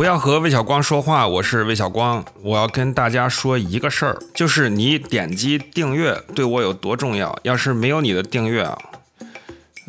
不要和魏小光说话，我是魏小光。我要跟大家说一个事儿，就是你点击订阅对我有多重要。要是没有你的订阅啊。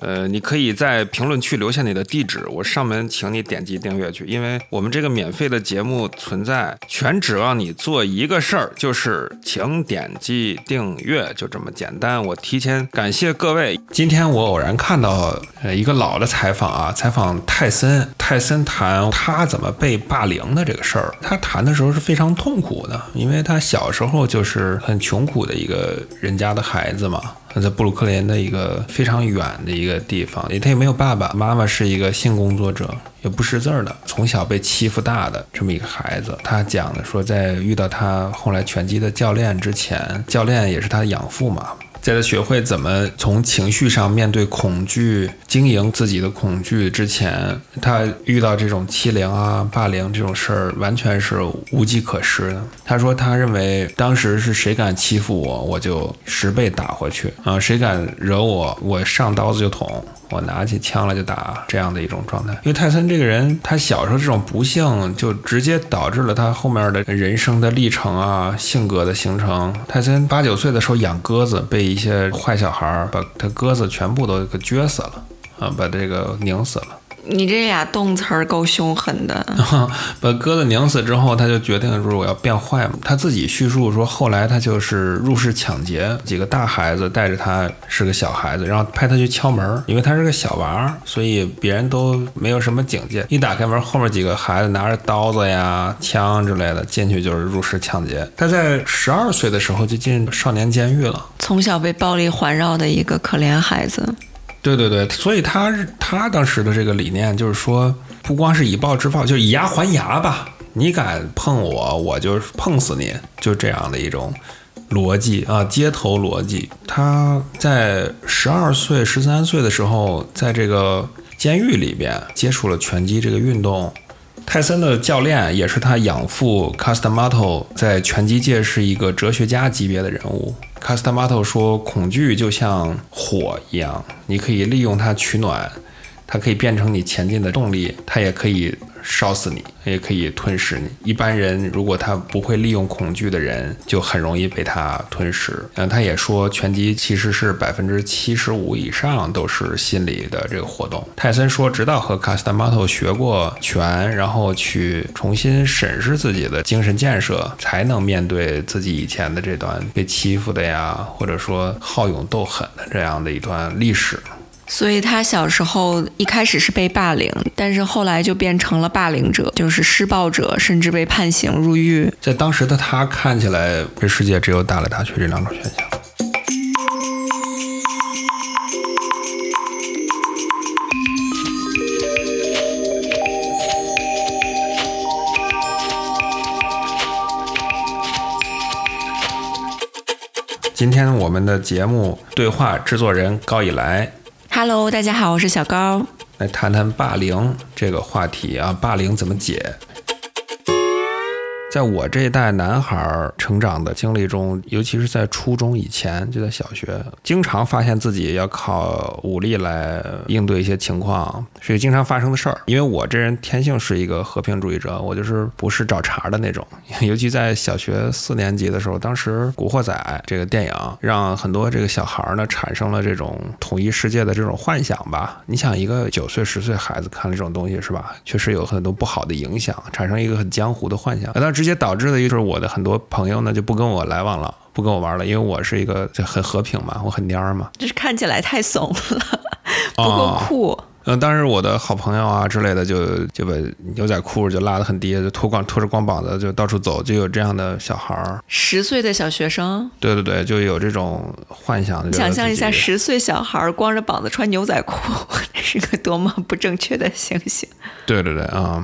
呃，你可以在评论区留下你的地址，我上门请你点击订阅去。因为我们这个免费的节目存在，全指望你做一个事儿，就是请点击订阅，就这么简单。我提前感谢各位。今天我偶然看到呃一个老的采访啊，采访泰森，泰森谈他怎么被霸凌的这个事儿。他谈的时候是非常痛苦的，因为他小时候就是很穷苦的一个人家的孩子嘛。在布鲁克林的一个非常远的一个地方，他也没有爸爸妈妈，是一个性工作者，也不识字儿的，从小被欺负大的这么一个孩子。他讲的说，在遇到他后来拳击的教练之前，教练也是他养父嘛。在他学会怎么从情绪上面对恐惧、经营自己的恐惧之前，他遇到这种欺凌啊、霸凌这种事儿，完全是无计可施的。他说，他认为当时是谁敢欺负我，我就十倍打回去啊；谁敢惹我，我上刀子就捅。我拿起枪来就打，这样的一种状态。因为泰森这个人，他小时候这种不幸，就直接导致了他后面的人生的历程啊，性格的形成。泰森八九岁的时候养鸽子，被一些坏小孩把他鸽子全部都给撅死了，啊，把这个拧死了。你这俩动词儿够凶狠的。把鸽子拧死之后，他就决定说我要变坏嘛。他自己叙述说，后来他就是入室抢劫，几个大孩子带着他是个小孩子，然后派他去敲门，因为他是个小娃儿，所以别人都没有什么警戒。一打开门，后面几个孩子拿着刀子呀、枪之类的进去就是入室抢劫。他在十二岁的时候就进少年监狱了，从小被暴力环绕的一个可怜孩子。对对对，所以他他当时的这个理念就是说，不光是以暴制暴，就以牙还牙吧。你敢碰我，我就碰死你，就这样的一种逻辑啊，街头逻辑。他在十二岁、十三岁的时候，在这个监狱里边接触了拳击这个运动。泰森的教练也是他养父 c a s t a m a t o 在拳击界是一个哲学家级别的人物。C a s t a m a t o 说：“恐惧就像火一样，你可以利用它取暖，它可以变成你前进的动力，它也可以。”烧死你，也可以吞噬你。一般人如果他不会利用恐惧的人，就很容易被他吞噬。嗯，他也说，拳击其实是百分之七十五以上都是心理的这个活动。泰森说，直到和卡斯塔马托学过拳，然后去重新审视自己的精神建设，才能面对自己以前的这段被欺负的呀，或者说好勇斗狠的这样的一段历史。所以他小时候一开始是被霸凌，但是后来就变成了霸凌者，就是施暴者，甚至被判刑入狱。在当时的他看起来，这世界只有打来打去这两种选项。今天我们的节目对话制作人高以来。Hello，大家好，我是小高，来谈谈霸凌这个话题啊，霸凌怎么解？在我这一代男孩成长的经历中，尤其是在初中以前，就在小学，经常发现自己要靠武力来应对一些情况，是一个经常发生的事儿。因为我这人天性是一个和平主义者，我就是不是找茬的那种。尤其在小学四年级的时候，当时《古惑仔》这个电影让很多这个小孩呢产生了这种统一世界的这种幻想吧。你想，一个九岁十岁孩子看了这种东西是吧？确实有很多不好的影响，产生一个很江湖的幻想。直接导致的就是我的很多朋友呢就不跟我来往了，不跟我玩了，因为我是一个就很和平嘛，我很蔫儿嘛。就是看起来太怂了，不够酷。嗯，当时我的好朋友啊之类的，就就把牛仔裤就拉得很低，就脱光脱着光膀子就到处走，就有这样的小孩儿。十岁的小学生。对对对，就有这种幻想。想象一下，十岁小孩光着膀子穿牛仔裤，是个多么不正确的形象。对对对，啊。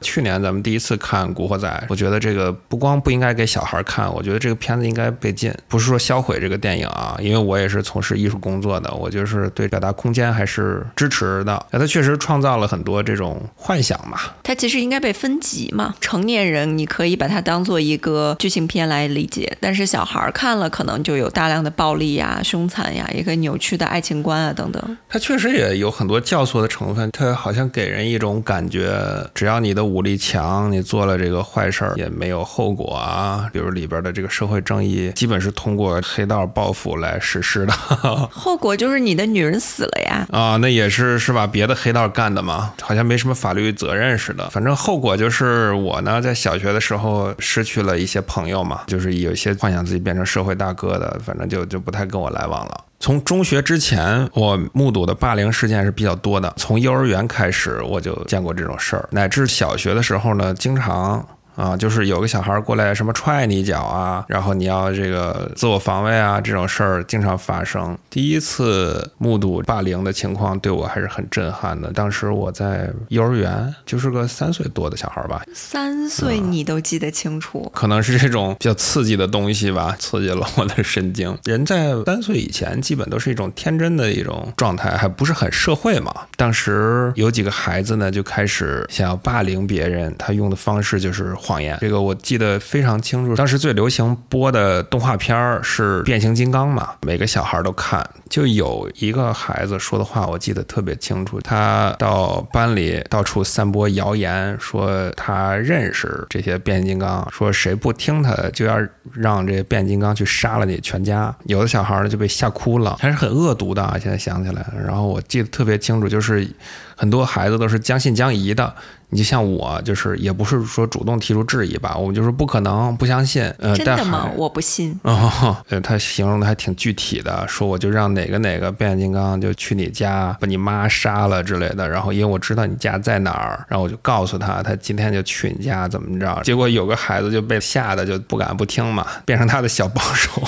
去年咱们第一次看《古惑仔》，我觉得这个不光不应该给小孩看，我觉得这个片子应该被禁。不是说销毁这个电影啊，因为我也是从事艺术工作的，我就是对表达空间还是支持的。那它确实创造了很多这种幻想嘛。它其实应该被分级嘛。成年人你可以把它当做一个剧情片来理解，但是小孩看了可能就有大量的暴力呀、凶残呀、一个扭曲的爱情观啊等等。它确实也有很多教唆的成分，它好像给人一种感觉，只要你的。武力强，你做了这个坏事儿也没有后果啊。比如里边的这个社会正义，基本是通过黑道报复来实施的。后果就是你的女人死了呀。啊，那也是是吧？别的黑道干的嘛，好像没什么法律责任似的。反正后果就是我呢，在小学的时候失去了一些朋友嘛，就是有一些幻想自己变成社会大哥的，反正就就不太跟我来往了。从中学之前，我目睹的霸凌事件是比较多的。从幼儿园开始，我就见过这种事儿，乃至小学的时候呢，经常。啊，就是有个小孩过来什么踹你一脚啊，然后你要这个自我防卫啊，这种事儿经常发生。第一次目睹霸凌的情况，对我还是很震撼的。当时我在幼儿园，就是个三岁多的小孩吧，三岁你都记得清楚，可能是这种比较刺激的东西吧，刺激了我的神经。人在三岁以前，基本都是一种天真的一种状态，还不是很社会嘛。当时有几个孩子呢，就开始想要霸凌别人，他用的方式就是。谎言，这个我记得非常清楚。当时最流行播的动画片儿是变形金刚嘛，每个小孩都看。就有一个孩子说的话，我记得特别清楚。他到班里到处散播谣言，说他认识这些变形金刚，说谁不听他的，就要让这变形金刚去杀了你全家。有的小孩呢就被吓哭了，还是很恶毒的啊！现在想起来，然后我记得特别清楚，就是很多孩子都是将信将疑的。你就像我，就是也不是说主动提出质疑吧，我就是不可能不相信。呃，真的吗？我不信。哦，他形容的还挺具体的，说我就让哪个哪个变形金刚就去你家把你妈杀了之类的，然后因为我知道你家在哪儿，然后我就告诉他，他今天就去你家怎么着。结果有个孩子就被吓得就不敢不听嘛，变成他的小帮手，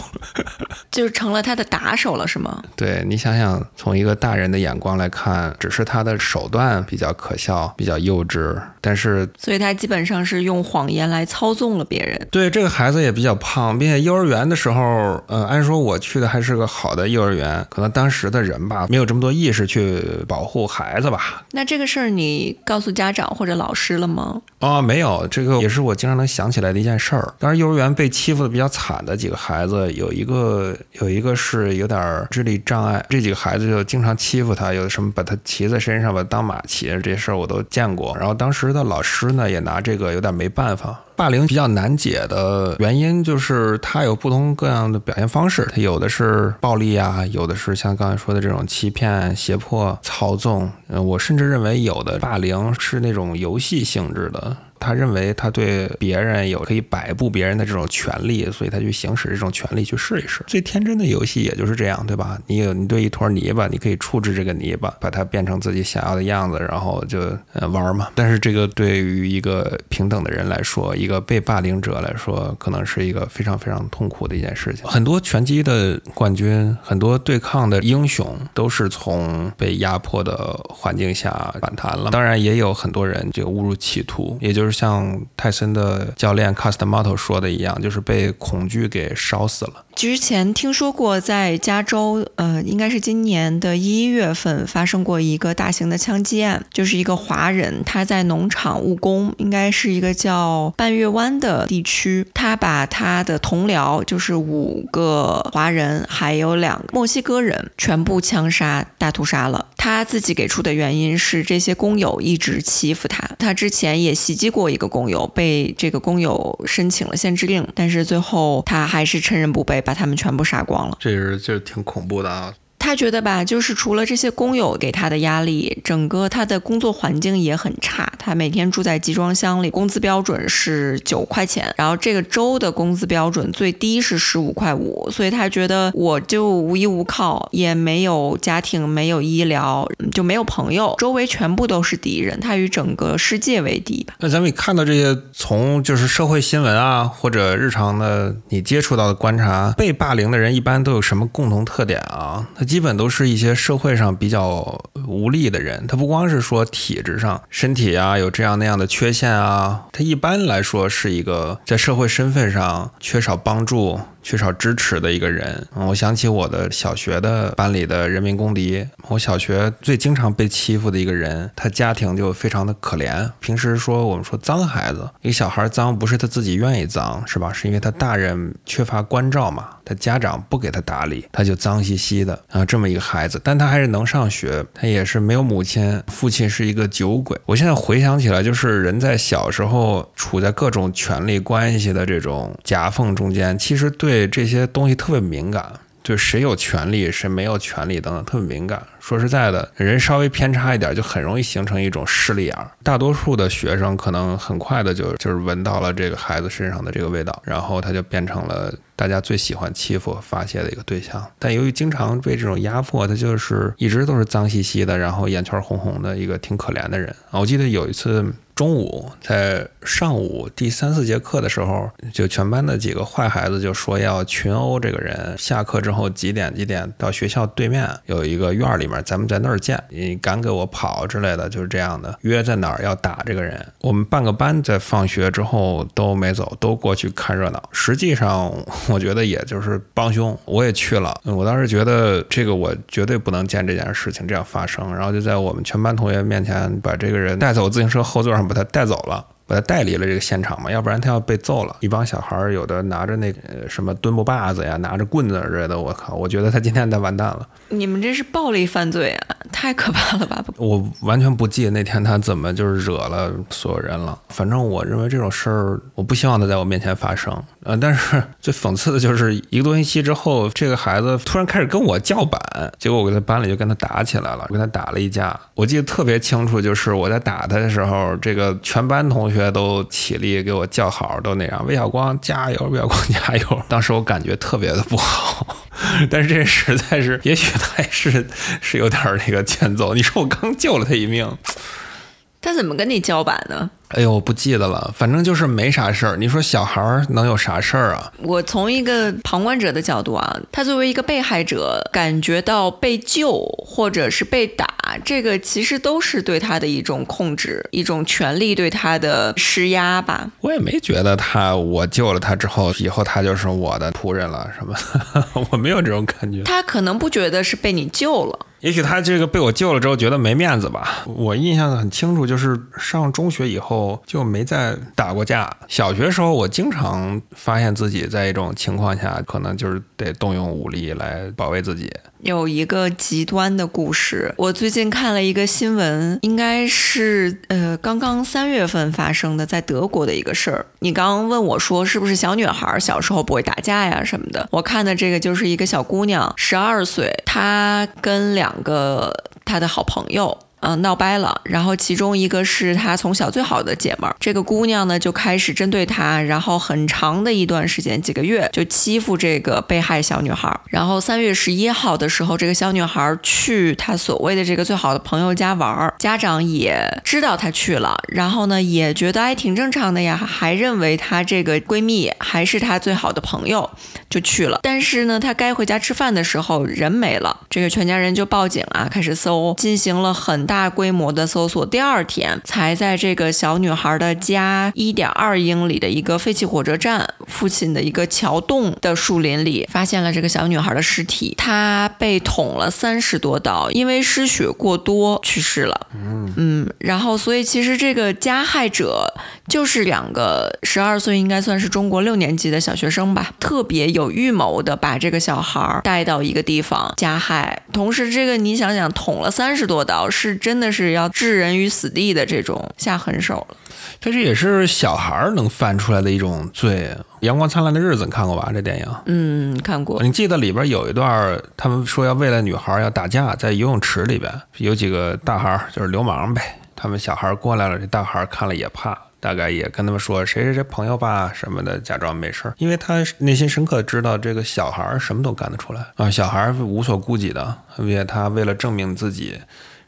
就成了他的打手了，是吗？对你想想，从一个大人的眼光来看，只是他的手段比较可笑，比较幼稚。但是，所以他基本上是用谎言来操纵了别人。对，这个孩子也比较胖，并且幼儿园的时候，呃，按说我去的还是个好的幼儿园，可能当时的人吧，没有这么多意识去保护孩子吧。那这个事儿你告诉家长或者老师了吗？啊，没有，这个也是我经常能想起来的一件事儿。当时幼儿园被欺负的比较惨的几个孩子，有一个有一个是有点智力障碍，这几个孩子就经常欺负他，有什么把他骑在身上，把他当马骑，这些事儿我都见过。然后当时的老师呢，也拿这个有点没办法。霸凌比较难解的原因就是它有不同各样的表现方式，它有的是暴力啊，有的是像刚才说的这种欺骗、胁迫、操纵。嗯，我甚至认为有的霸凌是那种游戏性质的。他认为他对别人有可以摆布别人的这种权利，所以他去行使这种权利去试一试。最天真的游戏也就是这样，对吧？你有你对一坨泥巴，你可以处置这个泥巴，把它变成自己想要的样子，然后就呃玩嘛。但是这个对于一个平等的人来说，一个被霸凌者来说，可能是一个非常非常痛苦的一件事情。很多拳击的冠军，很多对抗的英雄，都是从被压迫的环境下反弹了。当然，也有很多人就误入歧途，也就是。像泰森的教练 Custamato 说的一样，就是被恐惧给烧死了。之前听说过，在加州，呃，应该是今年的一月份发生过一个大型的枪击案，就是一个华人，他在农场务工，应该是一个叫半月湾的地区，他把他的同僚，就是五个华人，还有两个墨西哥人，全部枪杀、大屠杀了。他自己给出的原因是，这些工友一直欺负他，他之前也袭击过一个工友，被这个工友申请了限制令，但是最后他还是趁人不备。把他们全部杀光了，这是就是挺恐怖的啊。他觉得吧，就是除了这些工友给他的压力，整个他的工作环境也很差。他每天住在集装箱里，工资标准是九块钱，然后这个州的工资标准最低是十五块五，所以他觉得我就无依无靠，也没有家庭，没有医疗，就没有朋友，周围全部都是敌人，他与整个世界为敌吧。那咱们看到这些，从就是社会新闻啊，或者日常的你接触到的观察，被霸凌的人一般都有什么共同特点啊？他。基本都是一些社会上比较无力的人，他不光是说体质上身体啊有这样那样的缺陷啊，他一般来说是一个在社会身份上缺少帮助、缺少支持的一个人。我想起我的小学的班里的人民公敌，我小学最经常被欺负的一个人，他家庭就非常的可怜。平时说我们说脏孩子，一个小孩脏不是他自己愿意脏，是吧？是因为他大人缺乏关照嘛，他家长不给他打理，他就脏兮兮的啊，这么一个孩子。但他还是能上学，他也是没有母亲，父亲是一个酒鬼。我现在回想起来，就是人在小时候处在各种权力关系的这种夹缝中间，其实对对这些东西特别敏感，就谁有权利，谁没有权利等等，特别敏感。说实在的，人稍微偏差一点，就很容易形成一种势利眼。大多数的学生可能很快的就就是闻到了这个孩子身上的这个味道，然后他就变成了大家最喜欢欺负、发泄的一个对象。但由于经常被这种压迫，他就是一直都是脏兮兮的，然后眼圈红红的一个挺可怜的人。我记得有一次。中午在上午第三四节课的时候，就全班的几个坏孩子就说要群殴这个人。下课之后几点几点到学校对面有一个院里面，咱们在那儿见。你敢给我跑之类的，就是这样的。约在哪儿要打这个人。我们半个班在放学之后都没走，都过去看热闹。实际上，我觉得也就是帮凶。我也去了。我当时觉得这个我绝对不能见这件事情这样发生。然后就在我们全班同学面前把这个人带走自行车后座上。把他带走了，把他带离了这个现场嘛，要不然他要被揍了。一帮小孩儿有的拿着那什么墩布把子呀，拿着棍子之类的，我靠，我觉得他今天他完蛋了。你们这是暴力犯罪啊，太可怕了吧！我完全不记得那天他怎么就是惹了所有人了。反正我认为这种事儿，我不希望他在我面前发生。呃，但是最讽刺的就是一个多星期之后，这个孩子突然开始跟我叫板，结果我在班里就跟他打起来了，我跟他打了一架。我记得特别清楚，就是我在打他的时候，这个全班同学都起立给我叫好，都那样，魏晓光加油，魏晓光加油。当时我感觉特别的不好，但是这实在是，也许他也是是有点那个欠揍。你说我刚救了他一命，他怎么跟你叫板呢？哎呦，我不记得了，反正就是没啥事儿。你说小孩儿能有啥事儿啊？我从一个旁观者的角度啊，他作为一个被害者，感觉到被救或者是被打，这个其实都是对他的一种控制，一种权力对他的施压吧。我也没觉得他，我救了他之后，以后他就是我的仆人了，什么？我没有这种感觉。他可能不觉得是被你救了，也许他这个被我救了之后觉得没面子吧。我印象很清楚，就是上中学以后。就没再打过架。小学时候，我经常发现自己在一种情况下，可能就是得动用武力来保卫自己。有一个极端的故事，我最近看了一个新闻，应该是呃刚刚三月份发生的，在德国的一个事儿。你刚刚问我说是不是小女孩小时候不会打架呀什么的？我看的这个就是一个小姑娘，十二岁，她跟两两个他的好朋友。嗯，闹掰了，然后其中一个是他从小最好的姐们儿，这个姑娘呢就开始针对他，然后很长的一段时间，几个月就欺负这个被害小女孩。然后三月十一号的时候，这个小女孩去她所谓的这个最好的朋友家玩儿，家长也知道她去了，然后呢也觉得还挺正常的呀，还认为她这个闺蜜还是她最好的朋友，就去了。但是呢，她该回家吃饭的时候人没了，这个全家人就报警啊，开始搜，进行了很。大规模的搜索，第二天才在这个小女孩的家一点二英里的一个废弃火车站附近的一个桥洞的树林里，发现了这个小女孩的尸体。她被捅了三十多刀，因为失血过多去世了。嗯嗯，然后所以其实这个加害者就是两个十二岁，应该算是中国六年级的小学生吧，特别有预谋的把这个小孩带到一个地方加害。同时，这个你想想，捅了三十多刀是。真的是要置人于死地的这种下狠手了，但是也是小孩儿能犯出来的一种罪。阳光灿烂的日子你看过吧？这电影，嗯，看过。你记得里边有一段，他们说要为了女孩要打架，在游泳池里边有几个大孩儿就是流氓呗。他们小孩过来了，这大孩看了也怕，大概也跟他们说谁谁谁朋友吧什么的，假装没事儿因为他内心深刻知道这个小孩什么都干得出来啊，小孩无所顾忌的，而且他为了证明自己。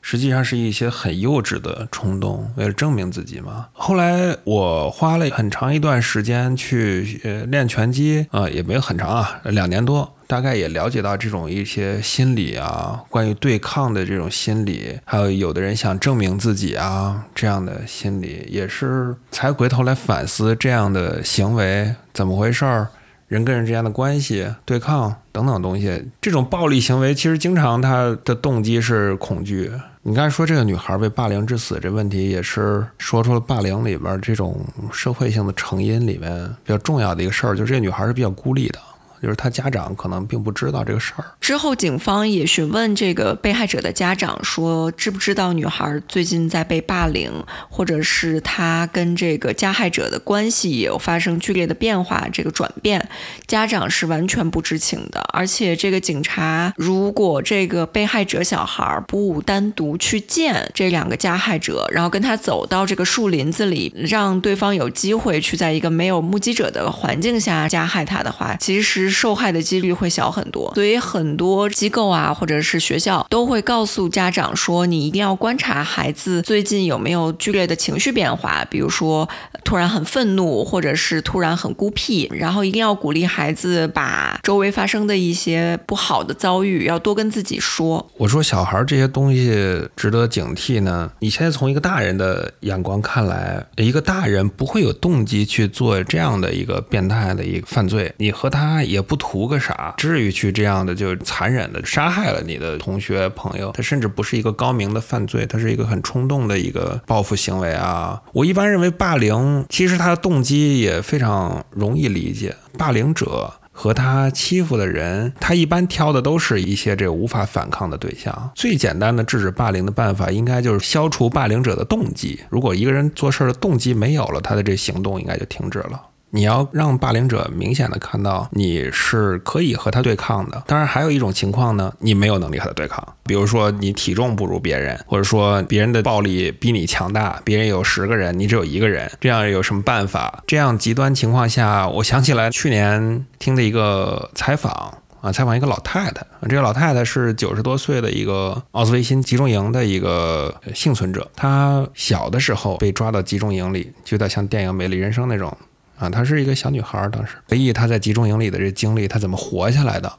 实际上是一些很幼稚的冲动，为了证明自己嘛。后来我花了很长一段时间去呃练拳击啊，也没有很长啊，两年多，大概也了解到这种一些心理啊，关于对抗的这种心理，还有有的人想证明自己啊这样的心理，也是才回头来反思这样的行为怎么回事儿。人跟人之间的关系、对抗等等东西。这种暴力行为其实经常它的动机是恐惧。你刚才说这个女孩被霸凌致死这问题，也是说出了霸凌里边这种社会性的成因里面比较重要的一个事儿，就是这个女孩是比较孤立的。就是他家长可能并不知道这个事儿。之后，警方也询问这个被害者的家长说，知不知道女孩最近在被霸凌，或者是她跟这个加害者的关系也有发生剧烈的变化，这个转变，家长是完全不知情的。而且，这个警察如果这个被害者小孩不单独去见这两个加害者，然后跟他走到这个树林子里，让对方有机会去在一个没有目击者的环境下加害他的话，其实。受害的几率会小很多，所以很多机构啊，或者是学校都会告诉家长说，你一定要观察孩子最近有没有剧烈的情绪变化，比如说突然很愤怒，或者是突然很孤僻，然后一定要鼓励孩子把周围发生的一些不好的遭遇要多跟自己说。我说小孩这些东西值得警惕呢。你现在从一个大人的眼光看来，一个大人不会有动机去做这样的一个变态的一个犯罪，你和他也。不图个啥？至于去这样的就残忍的杀害了你的同学朋友？他甚至不是一个高明的犯罪，他是一个很冲动的一个报复行为啊！我一般认为霸凌其实他的动机也非常容易理解。霸凌者和他欺负的人，他一般挑的都是一些这无法反抗的对象。最简单的制止霸凌的办法，应该就是消除霸凌者的动机。如果一个人做事的动机没有了，他的这行动应该就停止了。你要让霸凌者明显的看到你是可以和他对抗的。当然，还有一种情况呢，你没有能力和他对抗。比如说，你体重不如别人，或者说别人的暴力比你强大，别人有十个人，你只有一个人，这样有什么办法？这样极端情况下，我想起来去年听的一个采访啊，采访一个老太太，这个老太太是九十多岁的一个奥斯维辛集中营的一个幸存者。她小的时候被抓到集中营里，就有点像电影《美丽人生》那种。啊，她是一个小女孩，当时回忆她在集中营里的这经历，她怎么活下来的？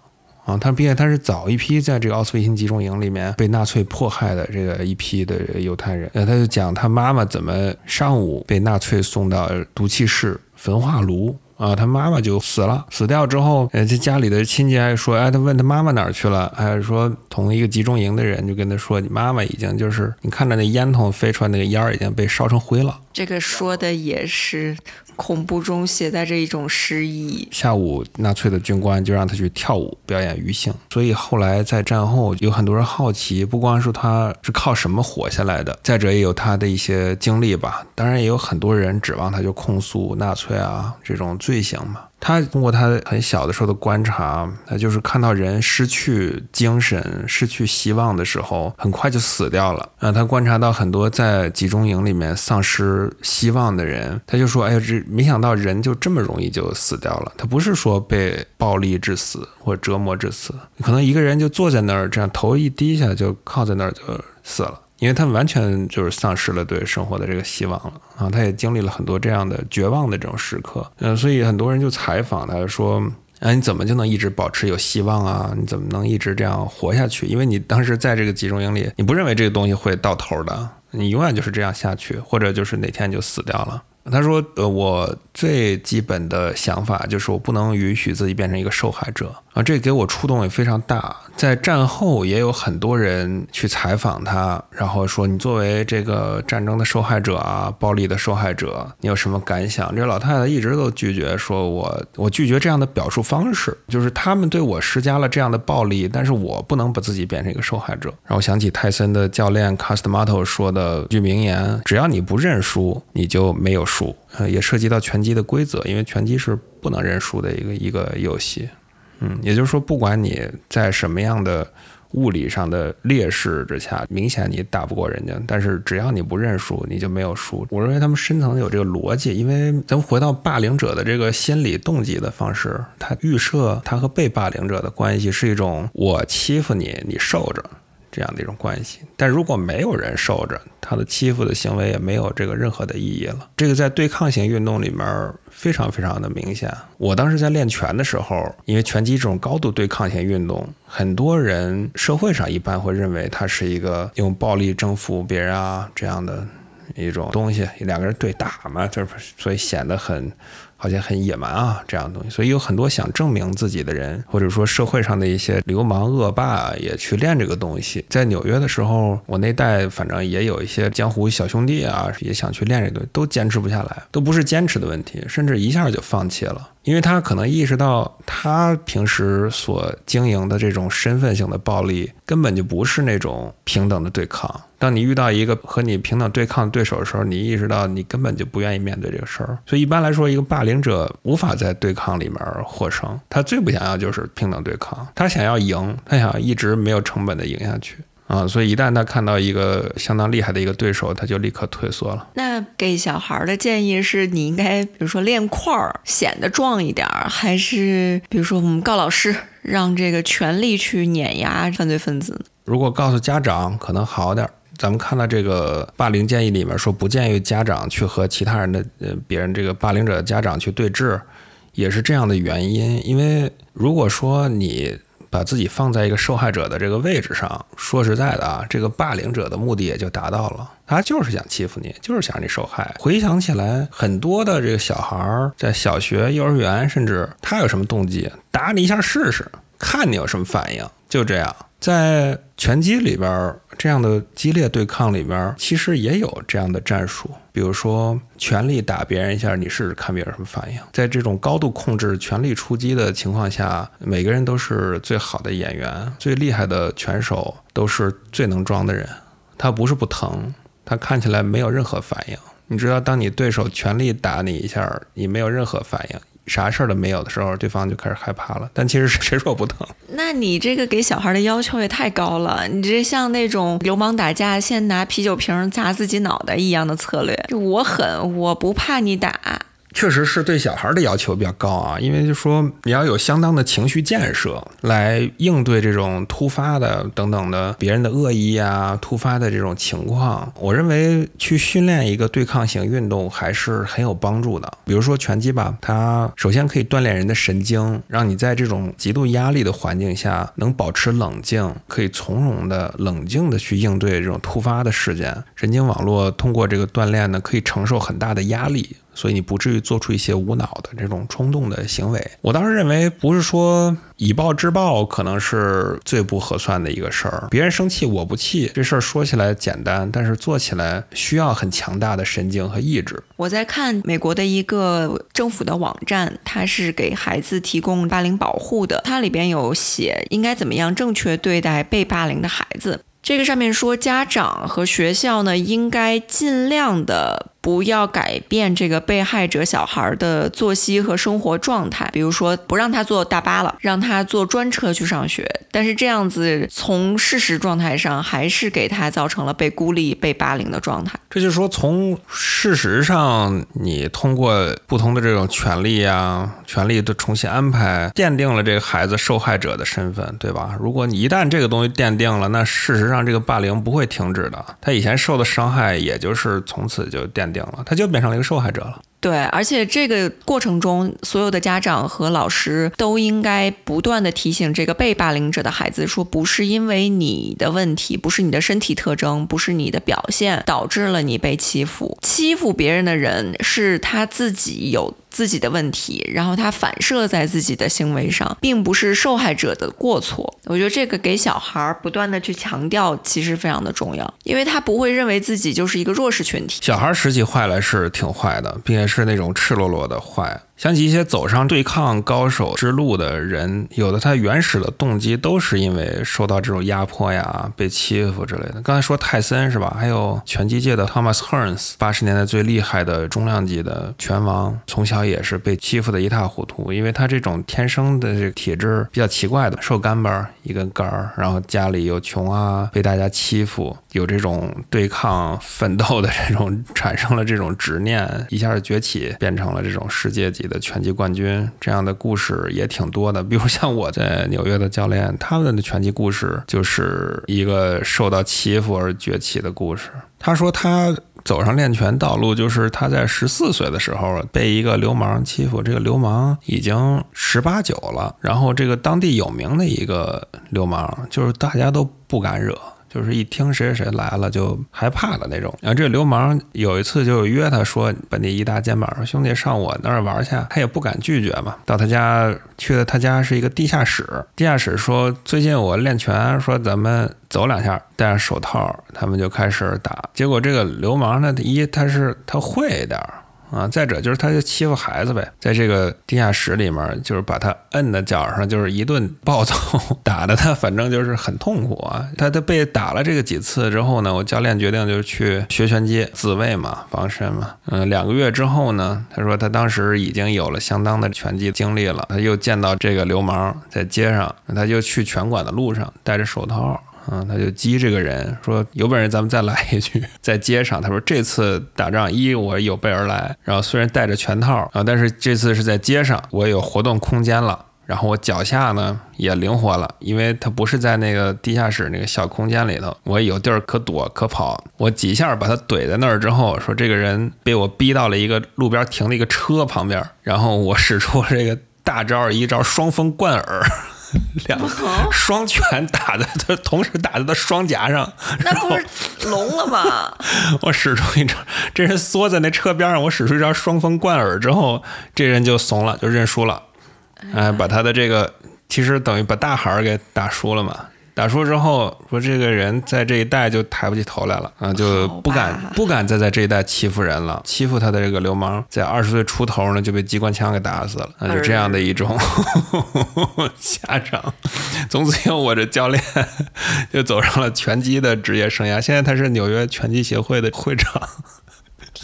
啊，她毕竟她是早一批在这个奥斯维辛集中营里面被纳粹迫害的这个一批的犹太人。呃，她就讲她妈妈怎么上午被纳粹送到毒气室焚化炉啊，她妈妈就死了。死掉之后，呃，这家里的亲戚还说，哎，他问他妈妈哪儿去了？还是说同一个集中营的人就跟他说，你妈妈已经就是你看着那烟囱飞出来那个烟儿已经被烧成灰了。这个说的也是。恐怖中携带着一种诗意。下午，纳粹的军官就让他去跳舞表演余性，所以后来在战后，有很多人好奇，不光是他是靠什么活下来的，再者也有他的一些经历吧。当然，也有很多人指望他就控诉纳粹啊这种罪行嘛。他通过他很小的时候的观察，他就是看到人失去精神、失去希望的时候，很快就死掉了。啊，他观察到很多在集中营里面丧失希望的人，他就说：“哎呀，这没想到人就这么容易就死掉了。他不是说被暴力致死或折磨致死，可能一个人就坐在那儿，这样头一低下就靠在那儿就死了。”因为他完全就是丧失了对生活的这个希望了啊！他也经历了很多这样的绝望的这种时刻，嗯，所以很多人就采访他说：“啊，你怎么就能一直保持有希望啊？你怎么能一直这样活下去？因为你当时在这个集中营里，你不认为这个东西会到头的，你永远就是这样下去，或者就是哪天就死掉了。”他说：“呃，我最基本的想法就是我不能允许自己变成一个受害者啊，这给我触动也非常大。在战后也有很多人去采访他，然后说你作为这个战争的受害者啊，暴力的受害者，你有什么感想？这老太太一直都拒绝说，我我拒绝这样的表述方式，就是他们对我施加了这样的暴力，但是我不能把自己变成一个受害者。让我想起泰森的教练 Castmato 说的句名言：只要你不认输，你就没有。输，呃，也涉及到拳击的规则，因为拳击是不能认输的一个一个游戏，嗯，也就是说，不管你在什么样的物理上的劣势之下，明显你打不过人家，但是只要你不认输，你就没有输。我认为他们深层有这个逻辑，因为咱们回到霸凌者的这个心理动机的方式，他预设他和被霸凌者的关系是一种我欺负你，你受着。这样的一种关系，但如果没有人受着他的欺负的行为，也没有这个任何的意义了。这个在对抗型运动里面非常非常的明显。我当时在练拳的时候，因为拳击这种高度对抗型运动，很多人社会上一般会认为它是一个用暴力征服别人啊这样的一种东西，两个人对打嘛，就是所以显得很。好好像很野蛮啊这样的东西。所以有很多想证明自己的人，或者说社会上的一些流氓恶霸也去练这个东西。在纽约的时候，我那代反正也有一些江湖小兄弟啊，也想去练这个，都坚持不下来，都不是坚持的问题，甚至一下就放弃了。因为他可能意识到，他平时所经营的这种身份性的暴力，根本就不是那种平等的对抗。当你遇到一个和你平等对抗的对手的时候，你意识到你根本就不愿意面对这个事儿。所以一般来说，一个霸凌者无法在对抗里面获胜。他最不想要就是平等对抗，他想要赢，他想一直没有成本的赢下去。啊，所以一旦他看到一个相当厉害的一个对手，他就立刻退缩了。那给小孩的建议是你应该，比如说练块儿显得壮一点儿，还是比如说我们告老师，让这个权力去碾压犯罪分子？如果告诉家长可能好点儿。咱们看到这个霸凌建议里面说，不建议家长去和其他人的呃别人这个霸凌者的家长去对峙，也是这样的原因。因为如果说你。把自己放在一个受害者的这个位置上，说实在的啊，这个霸凌者的目的也就达到了，他就是想欺负你，就是想让你受害。回想起来，很多的这个小孩儿在小学、幼儿园，甚至他有什么动机，打你一下试试，看你有什么反应，就这样。在拳击里边，这样的激烈对抗里边，其实也有这样的战术。比如说，全力打别人一下，你试试看别人什么反应。在这种高度控制、全力出击的情况下，每个人都是最好的演员，最厉害的拳手都是最能装的人。他不是不疼，他看起来没有任何反应。你知道，当你对手全力打你一下，你没有任何反应。啥事儿都没有的时候，对方就开始害怕了。但其实 谁说不疼？那你这个给小孩的要求也太高了。你这像那种流氓打架，先拿啤酒瓶砸自己脑袋一样的策略。就我狠，我不怕你打。确实是对小孩的要求比较高啊，因为就说你要有相当的情绪建设来应对这种突发的等等的别人的恶意啊，突发的这种情况。我认为去训练一个对抗型运动还是很有帮助的。比如说拳击吧，它首先可以锻炼人的神经，让你在这种极度压力的环境下能保持冷静，可以从容的、冷静的去应对这种突发的事件。神经网络通过这个锻炼呢，可以承受很大的压力。所以你不至于做出一些无脑的这种冲动的行为。我当时认为，不是说以暴制暴可能是最不合算的一个事儿。别人生气我不气，这事儿说起来简单，但是做起来需要很强大的神经和意志。我在看美国的一个政府的网站，它是给孩子提供霸凌保护的，它里边有写应该怎么样正确对待被霸凌的孩子。这个上面说，家长和学校呢，应该尽量的。不要改变这个被害者小孩的作息和生活状态，比如说不让他坐大巴了，让他坐专车去上学。但是这样子从事实状态上，还是给他造成了被孤立、被霸凌的状态。这就是说，从事实上，你通过不同的这种权利啊、权利的重新安排，奠定了这个孩子受害者的身份，对吧？如果你一旦这个东西奠定了，那事实上这个霸凌不会停止的，他以前受的伤害，也就是从此就奠。了，他就变成了一个受害者了。对，而且这个过程中，所有的家长和老师都应该不断的提醒这个被霸凌者的孩子，说不是因为你的问题，不是你的身体特征，不是你的表现导致了你被欺负，欺负别人的人是他自己有。自己的问题，然后他反射在自己的行为上，并不是受害者的过错。我觉得这个给小孩不断的去强调，其实非常的重要，因为他不会认为自己就是一个弱势群体。小孩实际坏了是挺坏的，并且是那种赤裸裸的坏。想起一些走上对抗高手之路的人，有的他原始的动机都是因为受到这种压迫呀、被欺负之类的。刚才说泰森是吧？还有拳击界的 Thomas Hearns，八十年代最厉害的重量级的拳王，从小也是被欺负的一塌糊涂，因为他这种天生的这个体质比较奇怪的，瘦干巴一根杆儿，然后家里又穷啊，被大家欺负，有这种对抗奋斗的这种，产生了这种执念，一下崛起，变成了这种世界级。的拳击冠军这样的故事也挺多的，比如像我在纽约的教练，他们的拳击故事就是一个受到欺负而崛起的故事。他说他走上练拳道路，就是他在十四岁的时候被一个流氓欺负，这个流氓已经十八九了，然后这个当地有名的一个流氓，就是大家都不敢惹。就是一听谁谁谁来了就害怕的那种。然后这个流氓有一次就约他说，把那一搭肩膀说兄弟上我那儿玩去，他也不敢拒绝嘛。到他家去的他家是一个地下室，地下室说最近我练拳，说咱们走两下，戴上手套，他们就开始打。结果这个流氓呢，一他是他会点儿。啊，再者就是他就欺负孩子呗，在这个地下室里面，就是把他摁在脚上，就是一顿暴揍，打的他反正就是很痛苦啊。他他被打了这个几次之后呢，我教练决定就去学拳击自卫嘛，防身嘛。嗯，两个月之后呢，他说他当时已经有了相当的拳击经历了，他又见到这个流氓在街上，他就去拳馆的路上戴着手套。嗯，他就激这个人说：“有本事咱们再来一局，在街上。”他说：“这次打仗，一我有备而来，然后虽然带着拳套啊，但是这次是在街上，我有活动空间了。然后我脚下呢也灵活了，因为他不是在那个地下室那个小空间里头，我有地儿可躲可跑。我几下把他怼在那儿之后，说这个人被我逼到了一个路边停的一个车旁边，然后我使出这个大招，一招双峰贯耳。” 两双拳打在他，同时打在他双颊上，那不是聋了吗？我使出一招，这人缩在那车边上，我使出一招双峰贯耳之后，这人就怂了，就认输了。哎，把他的这个，其实等于把大孩儿给打输了嘛。打输之后，说这个人在这一代就抬不起头来了啊，就不敢不敢再在这一代欺负人了。欺负他的这个流氓，在二十岁出头呢，就被机关枪给打死了。那就这样的一种 下场。从此以后，我这教练就走上了拳击的职业生涯。现在他是纽约拳击协会的会长。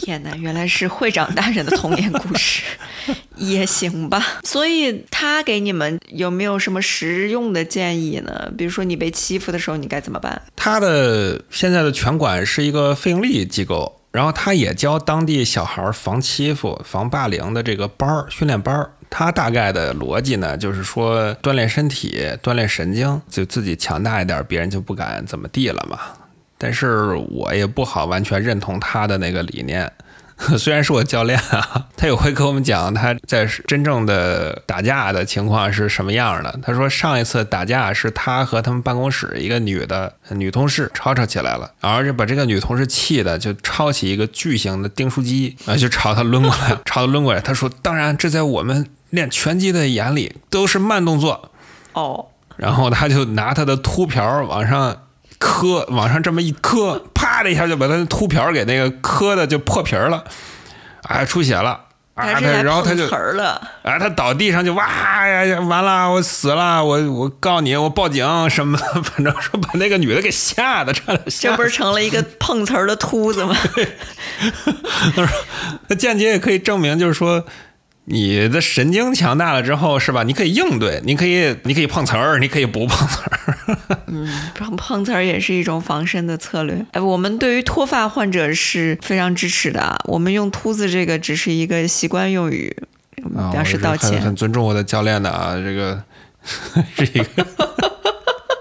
天哪，原来是会长大人的童年故事，也行吧。所以他给你们有没有什么实用的建议呢？比如说你被欺负的时候，你该怎么办？他的现在的拳馆是一个非盈利机构，然后他也教当地小孩防欺负、防霸凌的这个班儿、训练班儿。他大概的逻辑呢，就是说锻炼身体、锻炼神经，就自己强大一点，别人就不敢怎么地了嘛。但是我也不好完全认同他的那个理念，虽然是我教练啊，他也会跟我们讲他在真正的打架的情况是什么样的。他说上一次打架是他和他们办公室一个女的女同事吵吵起来了，然后就把这个女同事气的就抄起一个巨型的订书机啊，就朝他抡过来，朝他抡过来。他说：“当然，这在我们练拳击的眼里都是慢动作。”哦，然后他就拿他的秃瓢往上。磕往上这么一磕，啪的一下就把他秃瓢给那个磕的就破皮了，哎，出血了啊！他然后他就啊，他倒地上就哇呀呀，完了，我死了，我我告你，我报警什么？反正说把那个女的给吓的，这不是成了一个碰瓷儿的秃子吗？他说那间接也可以证明，就是说。你的神经强大了之后，是吧？你可以应对，你可以，你可以碰瓷儿，你可以不碰瓷儿。嗯，碰碰瓷儿也是一种防身的策略。哎，我们对于脱发患者是非常支持的。我们用“秃子”这个只是一个习惯用语，表示道歉。很尊重我的教练的啊，这个 是一个。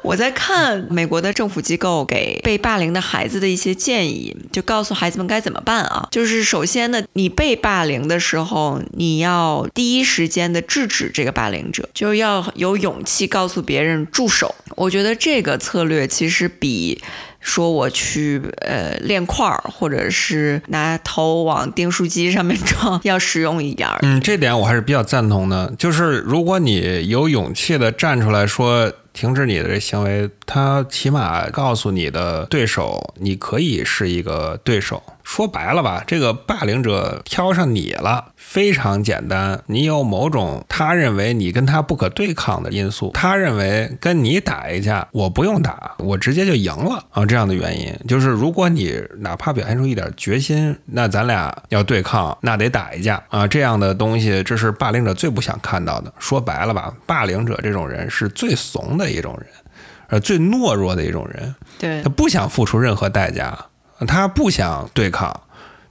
我在看美国的政府机构给被霸凌的孩子的一些建议，就告诉孩子们该怎么办啊。就是首先呢，你被霸凌的时候，你要第一时间的制止这个霸凌者，就要有勇气告诉别人住手。我觉得这个策略其实比说我去呃练块儿，或者是拿头往订书机上面撞要实用一点。嗯，这点我还是比较赞同的。就是如果你有勇气的站出来说。停止你的这行为，他起码告诉你的对手，你可以是一个对手。说白了吧，这个霸凌者挑上你了，非常简单。你有某种他认为你跟他不可对抗的因素，他认为跟你打一架，我不用打，我直接就赢了啊。这样的原因就是，如果你哪怕表现出一点决心，那咱俩要对抗，那得打一架啊。这样的东西，这是霸凌者最不想看到的。说白了吧，霸凌者这种人是最怂的一种人，呃，最懦弱的一种人。对他不想付出任何代价。他不想对抗，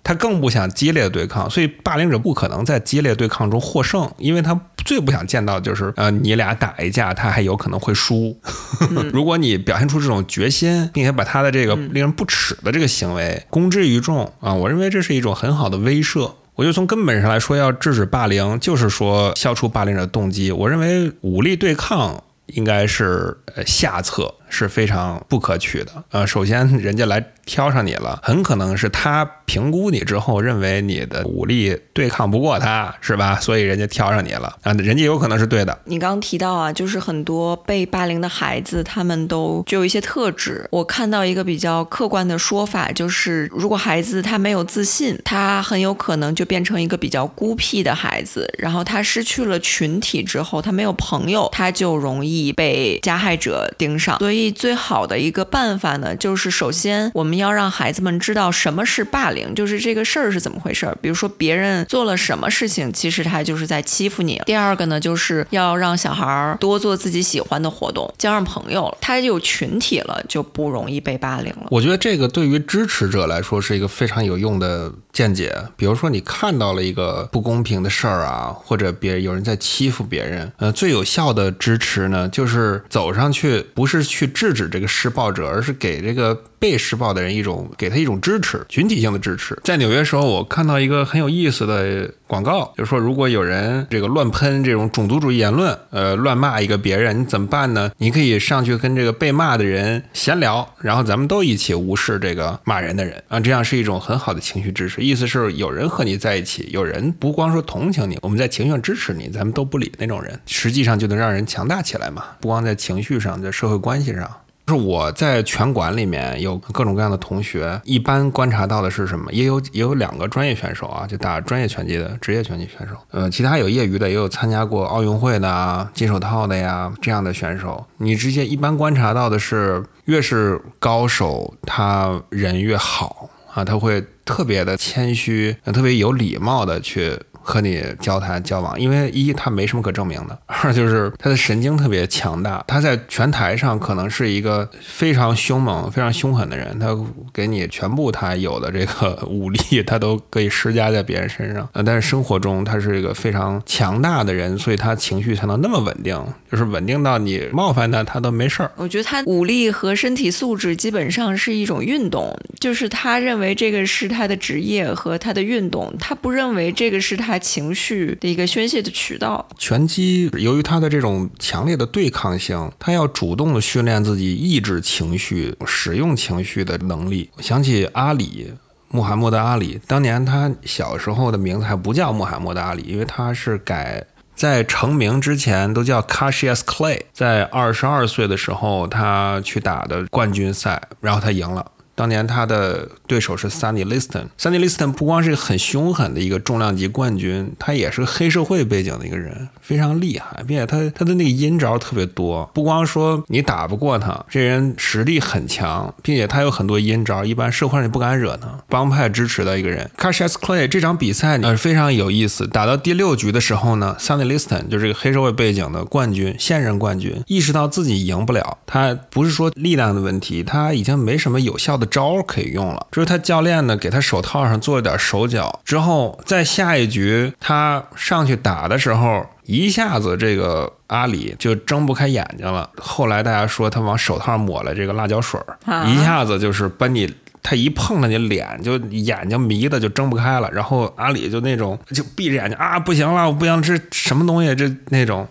他更不想激烈的对抗，所以霸凌者不可能在激烈对抗中获胜，因为他最不想见到就是呃你俩打一架，他还有可能会输。如果你表现出这种决心，并且把他的这个令人不齿的这个行为公之于众啊，我认为这是一种很好的威慑。我就从根本上来说，要制止霸凌，就是说消除霸凌者的动机。我认为武力对抗。应该是呃下策。是非常不可取的。呃，首先人家来挑上你了，很可能是他评估你之后认为你的武力对抗不过他，是吧？所以人家挑上你了啊，人家有可能是对的。你刚提到啊，就是很多被霸凌的孩子，他们都具有一些特质。我看到一个比较客观的说法，就是如果孩子他没有自信，他很有可能就变成一个比较孤僻的孩子。然后他失去了群体之后，他没有朋友，他就容易被加害者盯上。所以。最好的一个办法呢，就是首先我们要让孩子们知道什么是霸凌，就是这个事儿是怎么回事儿。比如说别人做了什么事情，其实他就是在欺负你。第二个呢，就是要让小孩儿多做自己喜欢的活动，交上朋友了，他有群体了，就不容易被霸凌了。我觉得这个对于支持者来说是一个非常有用的见解。比如说你看到了一个不公平的事儿啊，或者别有人在欺负别人，呃，最有效的支持呢，就是走上去，不是去。制止这个施暴者，而是给这个。被施暴的人一种给他一种支持，群体性的支持。在纽约时候，我看到一个很有意思的广告，就是说，如果有人这个乱喷这种种族主义言论，呃，乱骂一个别人，你怎么办呢？你可以上去跟这个被骂的人闲聊，然后咱们都一起无视这个骂人的人啊，这样是一种很好的情绪支持。意思是有人和你在一起，有人不光说同情你，我们在情绪上支持你，咱们都不理那种人，实际上就能让人强大起来嘛。不光在情绪上，在社会关系上。是我在拳馆里面有各种各样的同学，一般观察到的是什么？也有也有两个专业选手啊，就打专业拳击的职业拳击选手。呃，其他有业余的，也有参加过奥运会的啊，金手套的呀这样的选手。你直接一般观察到的是，越是高手，他人越好啊，他会特别的谦虚，特别有礼貌的去。和你交谈交往，因为一他没什么可证明的，二就是他的神经特别强大。他在拳台上可能是一个非常凶猛、非常凶狠的人，他给你全部他有的这个武力，他都可以施加在别人身上。呃，但是生活中他是一个非常强大的人，所以他情绪才能那么稳定，就是稳定到你冒犯他，他都没事儿。我觉得他武力和身体素质基本上是一种运动，就是他认为这个是他的职业和他的运动，他不认为这个是他。他情绪的一个宣泄的渠道。拳击由于它的这种强烈的对抗性，它要主动的训练自己抑制情绪、使用情绪的能力。想起阿里，穆罕默德阿里，当年他小时候的名字还不叫穆罕默德阿里，因为他是改在成名之前都叫 Cassius Clay。在二十二岁的时候，他去打的冠军赛，然后他赢了。当年他的对手是 Sunny Liston。Sunny Liston 不光是个很凶狠的一个重量级冠军，他也是黑社会背景的一个人，非常厉害，并且他他的那个阴招特别多。不光说你打不过他，这人实力很强，并且他有很多阴招，一般社会上也不敢惹他。帮派支持的一个人。Cassius Clay 这场比赛呃非常有意思，打到第六局的时候呢，Sunny Liston 就是这个黑社会背景的冠军，现任冠军，意识到自己赢不了，他不是说力量的问题，他已经没什么有效的。招可以用了，就是他教练呢给他手套上做了点手脚，之后在下一局他上去打的时候，一下子这个阿里就睁不开眼睛了。后来大家说他往手套抹了这个辣椒水儿，一下子就是把你他一碰到你脸就眼睛迷的就睁不开了，然后阿里就那种就闭着眼睛啊不行了，我不行，这什么东西这那种，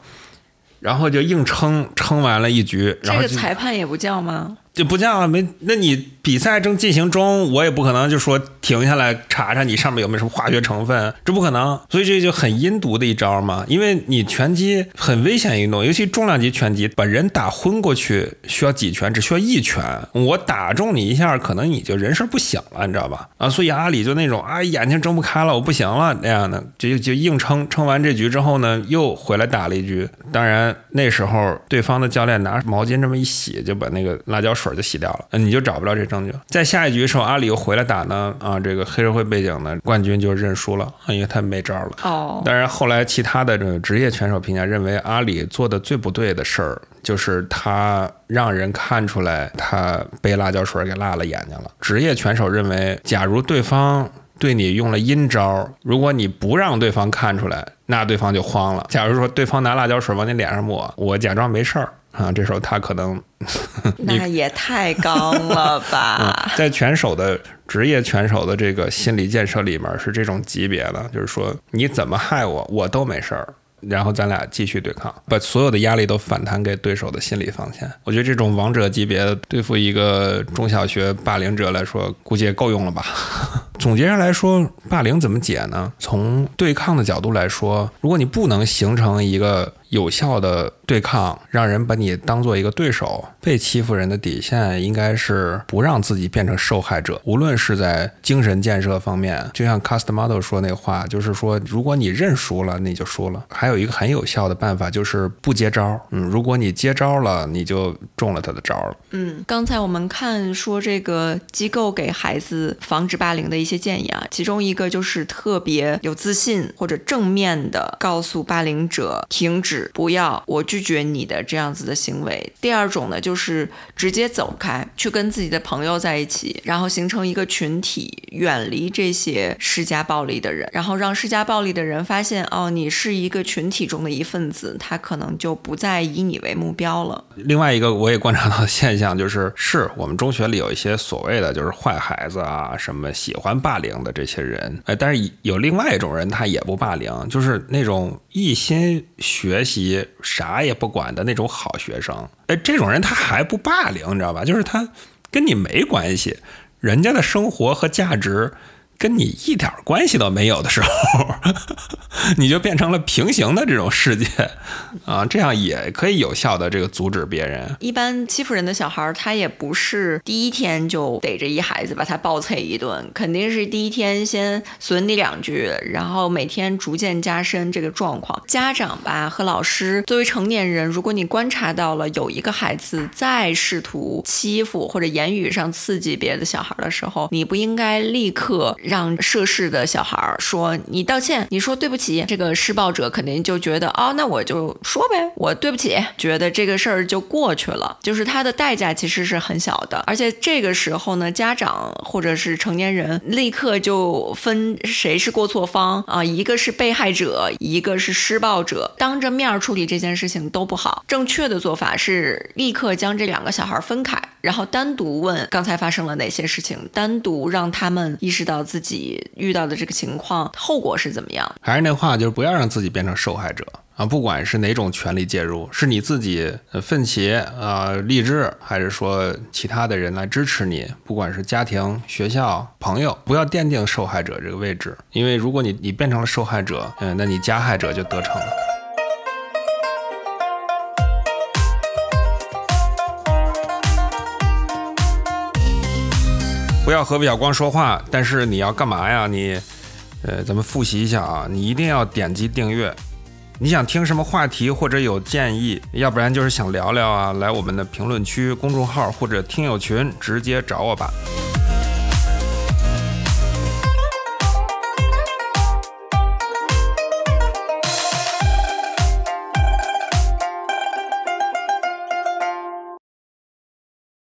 然后就硬撑撑完了一局，这个裁判也不叫吗？就不叫没，那你。比赛正进行中，我也不可能就说停下来查查你上面有没有什么化学成分，这不可能。所以这就很阴毒的一招嘛。因为你拳击很危险运动，尤其重量级拳击，把人打昏过去需要几拳，只需要一拳。我打中你一下，可能你就人事不省了，你知道吧？啊，所以阿里就那种啊，眼睛睁不开了，我不行了那样的，就就硬撑。撑完这局之后呢，又回来打了一局。当然那时候对方的教练拿毛巾这么一洗，就把那个辣椒水就洗掉了，你就找不着这证据。在下一局的时候，阿里又回来打呢，啊，这个黑社会背景的冠军就认输了，因为他没招了。哦，但是后来其他的这个职业拳手评价认为，阿里做的最不对的事儿就是他让人看出来他被辣椒水给辣了眼睛了。职业拳手认为，假如对方对你用了阴招，如果你不让对方看出来，那对方就慌了。假如说对方拿辣椒水往你脸上抹，我假装没事儿。啊，这时候他可能 那也太刚了吧！在拳手的职业拳手的这个心理建设里面是这种级别的，就是说你怎么害我，我都没事儿然后咱俩继续对抗，把所有的压力都反弹给对手的心理防线。我觉得这种王者级别对付一个中小学霸凌者来说，估计也够用了吧。总结上来说，霸凌怎么解呢？从对抗的角度来说，如果你不能形成一个有效的对抗，让人把你当做一个对手，被欺负人的底线应该是不让自己变成受害者。无论是在精神建设方面，就像 Cust Model 说那话，就是说，如果你认输了，你就输了。还有一个很有效的办法就是不接招。嗯，如果你接招了，你就中了他的招了。嗯，刚才我们看说这个机构给孩子防止霸凌的一些建议啊，其中一个就是特别有自信或者正面的告诉霸凌者停止，不要，我拒绝你的这样子的行为。第二种呢，就是直接走开，去跟自己的朋友在一起，然后形成一个群体，远离这些施加暴力的人，然后让施加暴力的人发现，哦，你是一个群体中的一份子，他可能就不再以你为目标了。另外一个我也观察到的现象就是，是我们中学里有一些所谓的就是坏孩子啊，什么喜欢霸凌。的这些人，哎，但是有另外一种人，他也不霸凌，就是那种一心学习、啥也不管的那种好学生。哎，这种人他还不霸凌，你知道吧？就是他跟你没关系，人家的生活和价值。跟你一点关系都没有的时候，你就变成了平行的这种世界啊，这样也可以有效的这个阻止别人。一般欺负人的小孩，他也不是第一天就逮着一孩子把他暴揍一顿，肯定是第一天先损你两句，然后每天逐渐加深这个状况。家长吧和老师作为成年人，如果你观察到了有一个孩子在试图欺负或者言语上刺激别的小孩的时候，你不应该立刻。让涉事的小孩说你道歉，你说对不起，这个施暴者肯定就觉得哦，那我就说呗，我对不起，觉得这个事儿就过去了。就是他的代价其实是很小的，而且这个时候呢，家长或者是成年人立刻就分谁是过错方啊，一个是被害者，一个是施暴者，当着面处理这件事情都不好。正确的做法是立刻将这两个小孩分开，然后单独问刚才发生了哪些事情，单独让他们意识到自。自己遇到的这个情况后果是怎么样？还是那话，就是不要让自己变成受害者啊！不管是哪种权力介入，是你自己奋起啊励志，还是说其他的人来支持你，不管是家庭、学校、朋友，不要奠定受害者这个位置，因为如果你你变成了受害者，嗯，那你加害者就得逞了。不要和魏小光说话，但是你要干嘛呀？你，呃，咱们复习一下啊，你一定要点击订阅。你想听什么话题或者有建议，要不然就是想聊聊啊，来我们的评论区、公众号或者听友群直接找我吧。